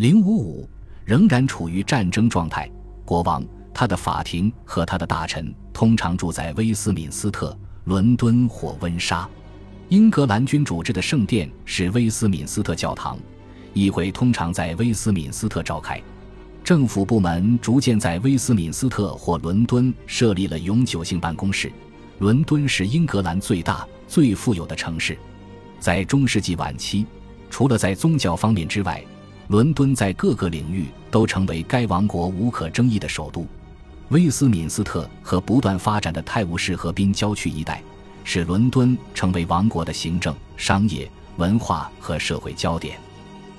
零五五仍然处于战争状态。国王、他的法庭和他的大臣通常住在威斯敏斯特、伦敦或温莎。英格兰君主制的圣殿是威斯敏斯特教堂，议会通常在威斯敏斯特召开。政府部门逐渐在威斯敏斯特或伦敦设立了永久性办公室。伦敦是英格兰最大、最富有的城市。在中世纪晚期，除了在宗教方面之外，伦敦在各个领域都成为该王国无可争议的首都。威斯敏斯特和不断发展的泰晤士河滨郊区一带，使伦敦成为王国的行政、商业、文化和社会焦点。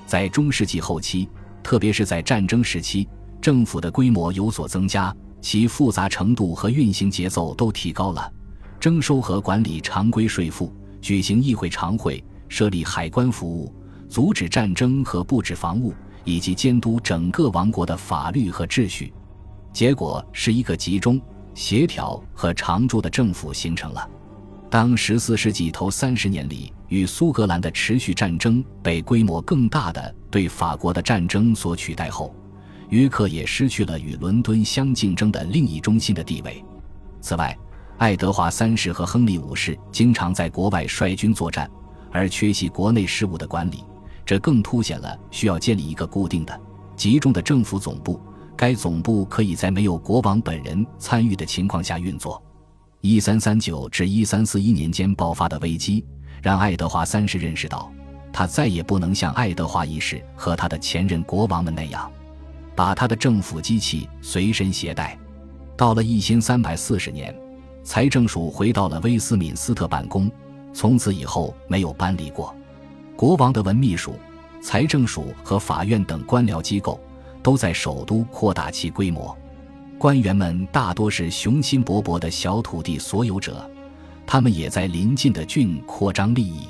在中世纪后期，特别是在战争时期，政府的规模有所增加，其复杂程度和运行节奏都提高了。征收和管理常规税赋，举行议会常会，设立海关服务，阻止战争和布置防务，以及监督整个王国的法律和秩序。结果是一个集中、协调和常驻的政府形成了。当十四世纪头三十年里与苏格兰的持续战争被规模更大的对法国的战争所取代后，约克也失去了与伦敦相竞争的另一中心的地位。此外，爱德华三世和亨利五世经常在国外率军作战，而缺席国内事务的管理，这更凸显了需要建立一个固定的、集中的政府总部。该总部可以在没有国王本人参与的情况下运作。一三三九至一三四一年间爆发的危机，让爱德华三世认识到，他再也不能像爱德华一世和他的前任国王们那样，把他的政府机器随身携带。到了一千三百四十年。财政署回到了威斯敏斯特办公，从此以后没有搬离过。国王的文秘书、财政署和法院等官僚机构都在首都扩大其规模。官员们大多是雄心勃勃的小土地所有者，他们也在邻近的郡扩张利益。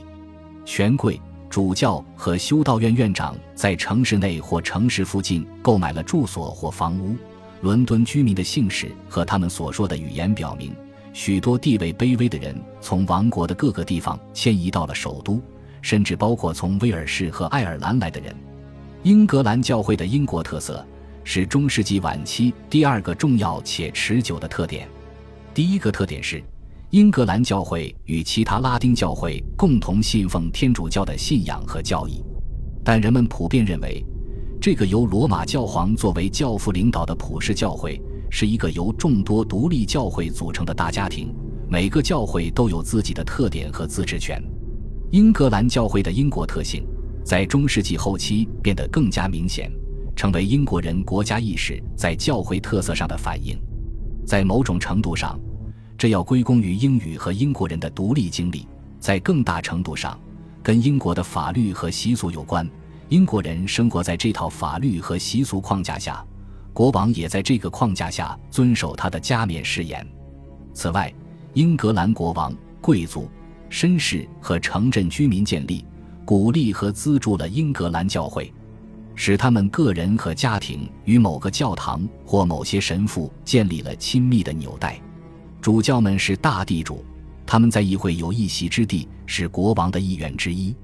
权贵、主教和修道院院长在城市内或城市附近购买了住所或房屋。伦敦居民的姓氏和他们所说的语言表明。许多地位卑微的人从王国的各个地方迁移到了首都，甚至包括从威尔士和爱尔兰来的人。英格兰教会的英国特色是中世纪晚期第二个重要且持久的特点。第一个特点是，英格兰教会与其他拉丁教会共同信奉天主教的信仰和教义，但人们普遍认为，这个由罗马教皇作为教父领导的普世教会。是一个由众多独立教会组成的大家庭，每个教会都有自己的特点和自治权。英格兰教会的英国特性在中世纪后期变得更加明显，成为英国人国家意识在教会特色上的反映。在某种程度上，这要归功于英语和英国人的独立经历；在更大程度上，跟英国的法律和习俗有关。英国人生活在这套法律和习俗框架下。国王也在这个框架下遵守他的加冕誓言。此外，英格兰国王、贵族、绅士和城镇居民建立、鼓励和资助了英格兰教会，使他们个人和家庭与某个教堂或某些神父建立了亲密的纽带。主教们是大地主，他们在议会有一席之地，是国王的议员之一。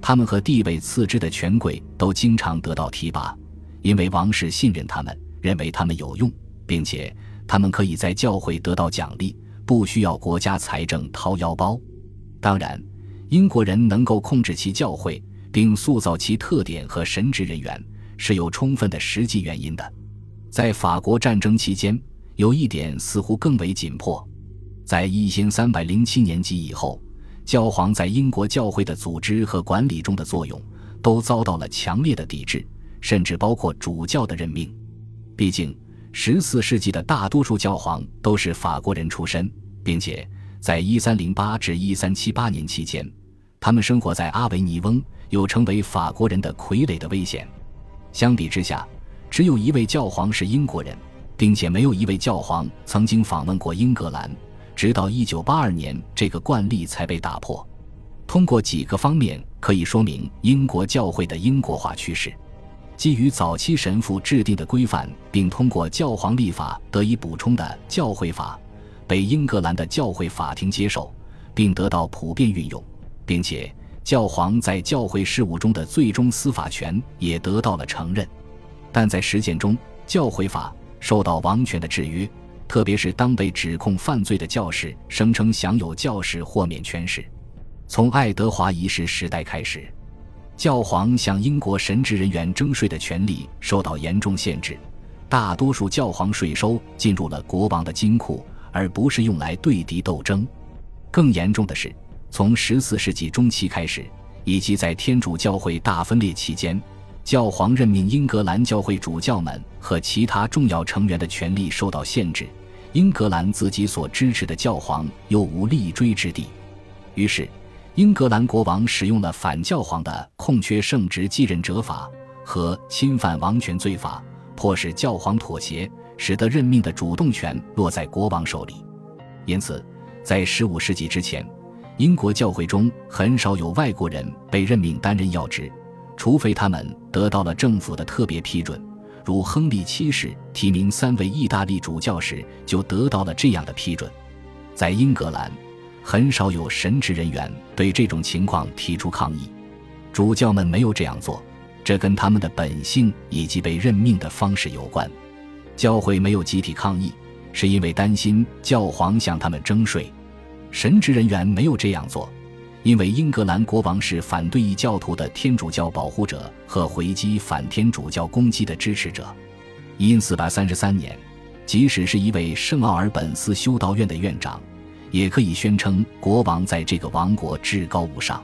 他们和地位次之的权贵都经常得到提拔，因为王室信任他们。认为他们有用，并且他们可以在教会得到奖励，不需要国家财政掏腰包。当然，英国人能够控制其教会，并塑造其特点和神职人员，是有充分的实际原因的。在法国战争期间，有一点似乎更为紧迫：在一千三百零七年及以后，教皇在英国教会的组织和管理中的作用都遭到了强烈的抵制，甚至包括主教的任命。毕竟，十四世纪的大多数教皇都是法国人出身，并且在一三零八至一三七八年期间，他们生活在阿维尼翁，有成为法国人的傀儡的危险。相比之下，只有一位教皇是英国人，并且没有一位教皇曾经访问过英格兰。直到一九八二年，这个惯例才被打破。通过几个方面可以说明英国教会的英国化趋势。基于早期神父制定的规范，并通过教皇立法得以补充的教会法，被英格兰的教会法庭接受，并得到普遍运用，并且教皇在教会事务中的最终司法权也得到了承认。但在实践中，教会法受到王权的制约，特别是当被指控犯罪的教士声称享有教士豁免权时。从爱德华一世时代开始，教皇向英国神职人员征税的权利受到严重限制，大多数教皇税收进入了国王的金库，而不是用来对敌斗争。更严重的是，从十四世纪中期开始，以及在天主教会大分裂期间。教皇任命英格兰教会主教们和其他重要成员的权力受到限制，英格兰自己所支持的教皇又无立锥之地。于是，英格兰国王使用了反教皇的空缺圣职继任者法和侵犯王权罪法，迫使教皇妥协，使得任命的主动权落在国王手里。因此，在十五世纪之前，英国教会中很少有外国人被任命担任要职。除非他们得到了政府的特别批准，如亨利七世提名三位意大利主教时就得到了这样的批准。在英格兰，很少有神职人员对这种情况提出抗议，主教们没有这样做，这跟他们的本性以及被任命的方式有关。教会没有集体抗议，是因为担心教皇向他们征税。神职人员没有这样做。因为英格兰国王是反对异教徒的天主教保护者和回击反天主教攻击的支持者，因四百三十三年，即使是一位圣奥尔本斯修道院的院长，也可以宣称国王在这个王国至高无上。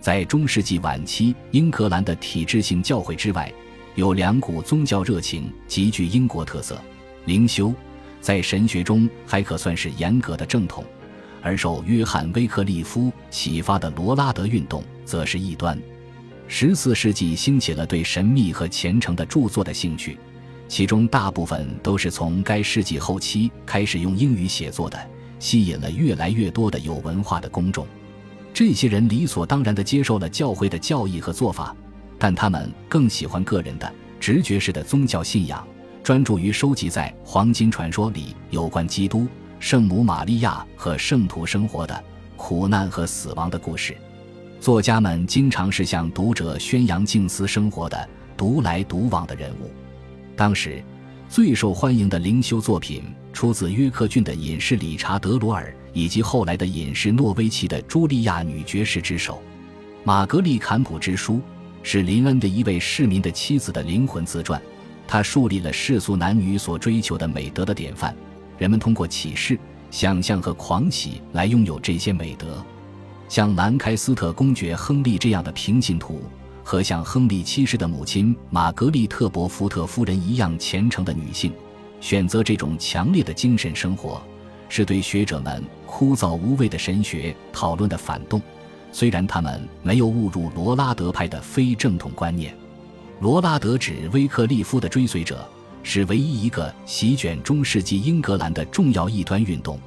在中世纪晚期，英格兰的体制性教会之外，有两股宗教热情极具英国特色。灵修在神学中还可算是严格的正统。而受约翰·威克利夫启发的罗拉德运动则是异端。十四世纪兴起了对神秘和虔诚的著作的兴趣，其中大部分都是从该世纪后期开始用英语写作的，吸引了越来越多的有文化的公众。这些人理所当然地接受了教会的教义和做法，但他们更喜欢个人的直觉式的宗教信仰，专注于收集在黄金传说里有关基督。圣母玛利亚和圣徒生活的苦难和死亡的故事，作家们经常是向读者宣扬静思生活的独来独往的人物。当时最受欢迎的灵修作品出自约克郡的隐士理查德·罗尔，以及后来的隐士诺维奇的茱莉亚女爵士之手。玛格丽·坎普之书是林恩的一位市民的妻子的灵魂自传，他树立了世俗男女所追求的美德的典范。人们通过启示、想象和狂喜来拥有这些美德，像兰开斯特公爵亨利这样的平信徒，和像亨利七世的母亲玛格丽特·伯福特夫人一样虔诚的女性，选择这种强烈的精神生活，是对学者们枯燥无味的神学讨论的反动。虽然他们没有误入罗拉德派的非正统观念，罗拉德指威克利夫的追随者。是唯一一个席卷中世纪英格兰的重要异端运动，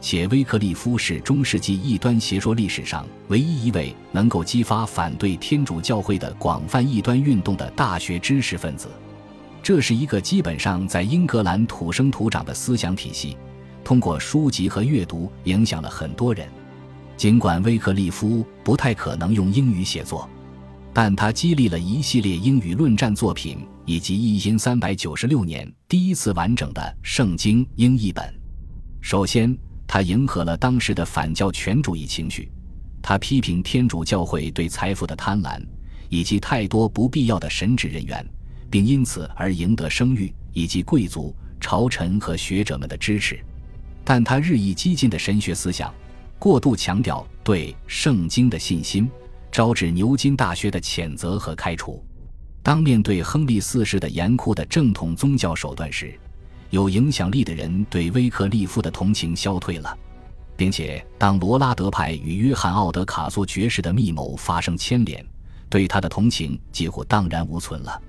且威克利夫是中世纪异端邪说历史上唯一一位能够激发反对天主教会的广泛异端运动的大学知识分子。这是一个基本上在英格兰土生土长的思想体系，通过书籍和阅读影响了很多人。尽管威克利夫不太可能用英语写作。但他激励了一系列英语论战作品，以及一千三百九十六年第一次完整的圣经英译本。首先，他迎合了当时的反教权主义情绪，他批评天主教会对财富的贪婪，以及太多不必要的神职人员，并因此而赢得声誉以及贵族、朝臣和学者们的支持。但他日益激进的神学思想，过度强调对圣经的信心。招致牛津大学的谴责和开除。当面对亨利四世的严酷的正统宗教手段时，有影响力的人对威克利夫的同情消退了，并且当罗拉德派与约翰奥德卡索爵士的密谋发生牵连，对他的同情几乎荡然无存了。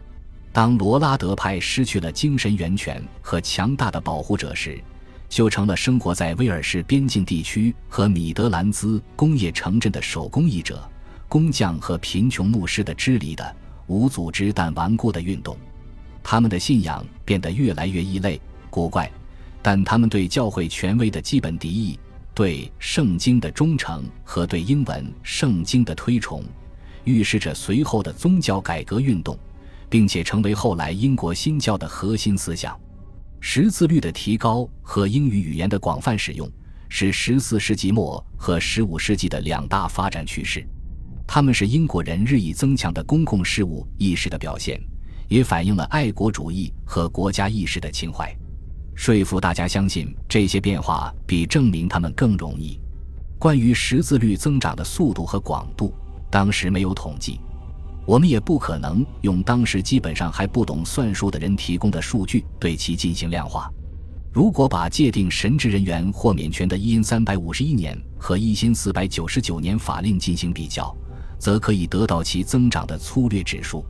当罗拉德派失去了精神源泉和强大的保护者时，就成了生活在威尔士边境地区和米德兰兹工业城镇的手工艺者。工匠和贫穷牧师的支离的无组织但顽固的运动，他们的信仰变得越来越异类古怪，但他们对教会权威的基本敌意，对对圣经的忠诚和对英文圣经的推崇，预示着随后的宗教改革运动，并且成为后来英国新教的核心思想。识字率的提高和英语语言的广泛使用，是十四世纪末和十五世纪的两大发展趋势。他们是英国人日益增强的公共事务意识的表现，也反映了爱国主义和国家意识的情怀。说服大家相信这些变化比证明他们更容易。关于识字率增长的速度和广度，当时没有统计，我们也不可能用当时基本上还不懂算术的人提供的数据对其进行量化。如果把界定神职人员豁免权的一因三百五一年和一因四百九十九年法令进行比较，则可以得到其增长的粗略指数。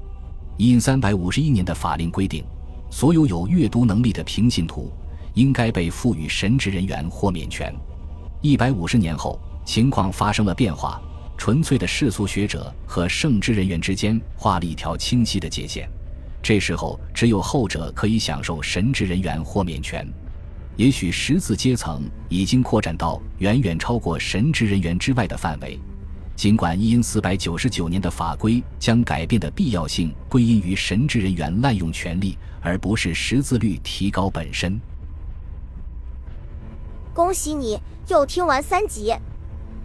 一因三百五十一年的法令规定，所有有阅读能力的平信徒。应该被赋予神职人员豁免权。一百五十年后，情况发生了变化，纯粹的世俗学者和圣职人员之间画了一条清晰的界限。这时候，只有后者可以享受神职人员豁免权。也许十字阶层已经扩展到远远超过神职人员之外的范围。尽管一因四百九十九年的法规将改变的必要性归因于神职人员滥用权力，而不是识字率提高本身。恭喜你又听完三集，